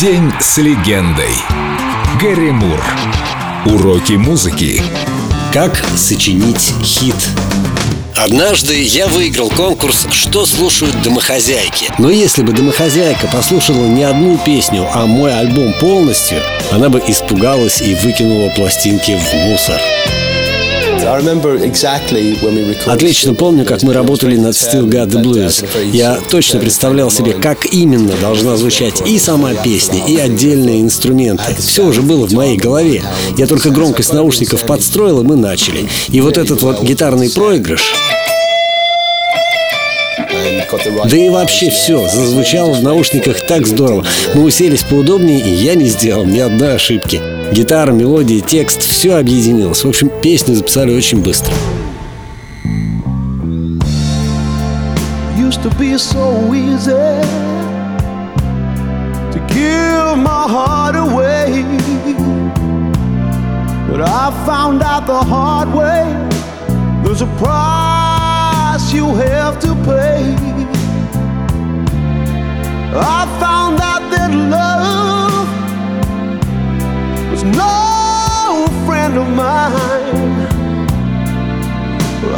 День с легендой. Гэри Мур. Уроки музыки. Как сочинить хит? Однажды я выиграл конкурс «Что слушают домохозяйки». Но если бы домохозяйка послушала не одну песню, а мой альбом полностью, она бы испугалась и выкинула пластинки в мусор. Отлично помню, как мы работали над Still Got the Blues. Я точно представлял себе, как именно должна звучать и сама песня, и отдельные инструменты. Все уже было в моей голове. Я только громкость наушников подстроил, и мы начали. И вот этот вот гитарный проигрыш... Да и вообще все, зазвучало в наушниках так здорово. Мы уселись поудобнее, и я не сделал ни одной ошибки. Гитара, мелодия, текст, все объединилось. В общем, песню записали очень быстро. Used to be so easy to give my heart away. But I found out the hard way. There's a price you have to pay. I found friend of mine.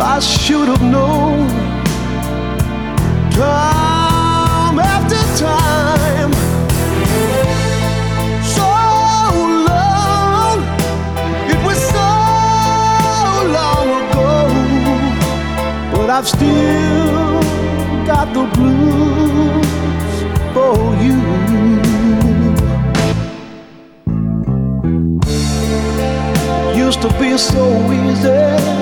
I should have known time after time. So long, it was so long ago, but I've still got the blues so easy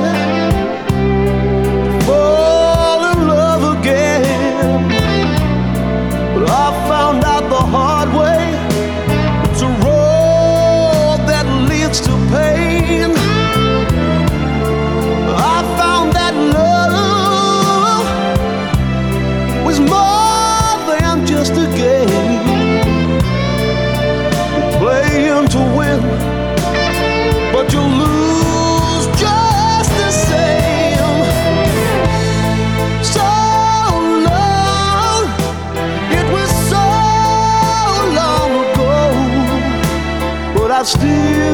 still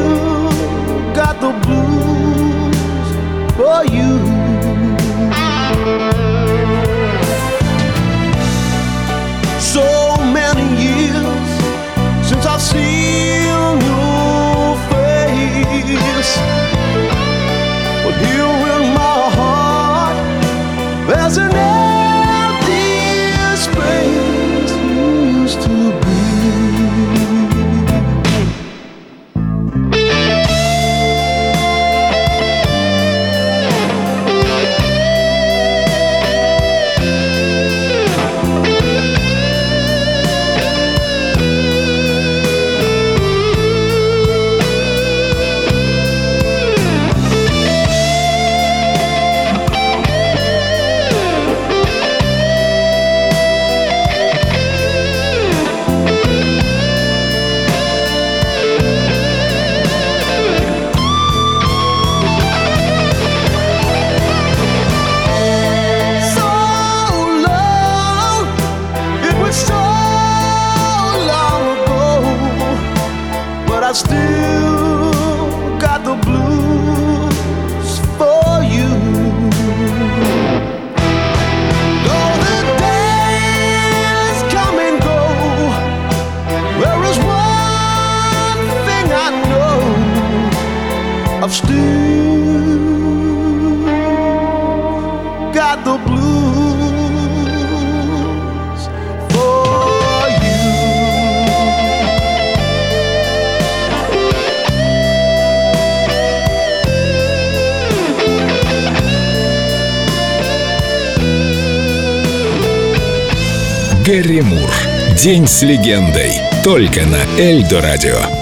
I still got the blues for you. Though the days come and go, there is one thing I know. I've still Гэри Мур. День с легендой. Только на Эльдо радио.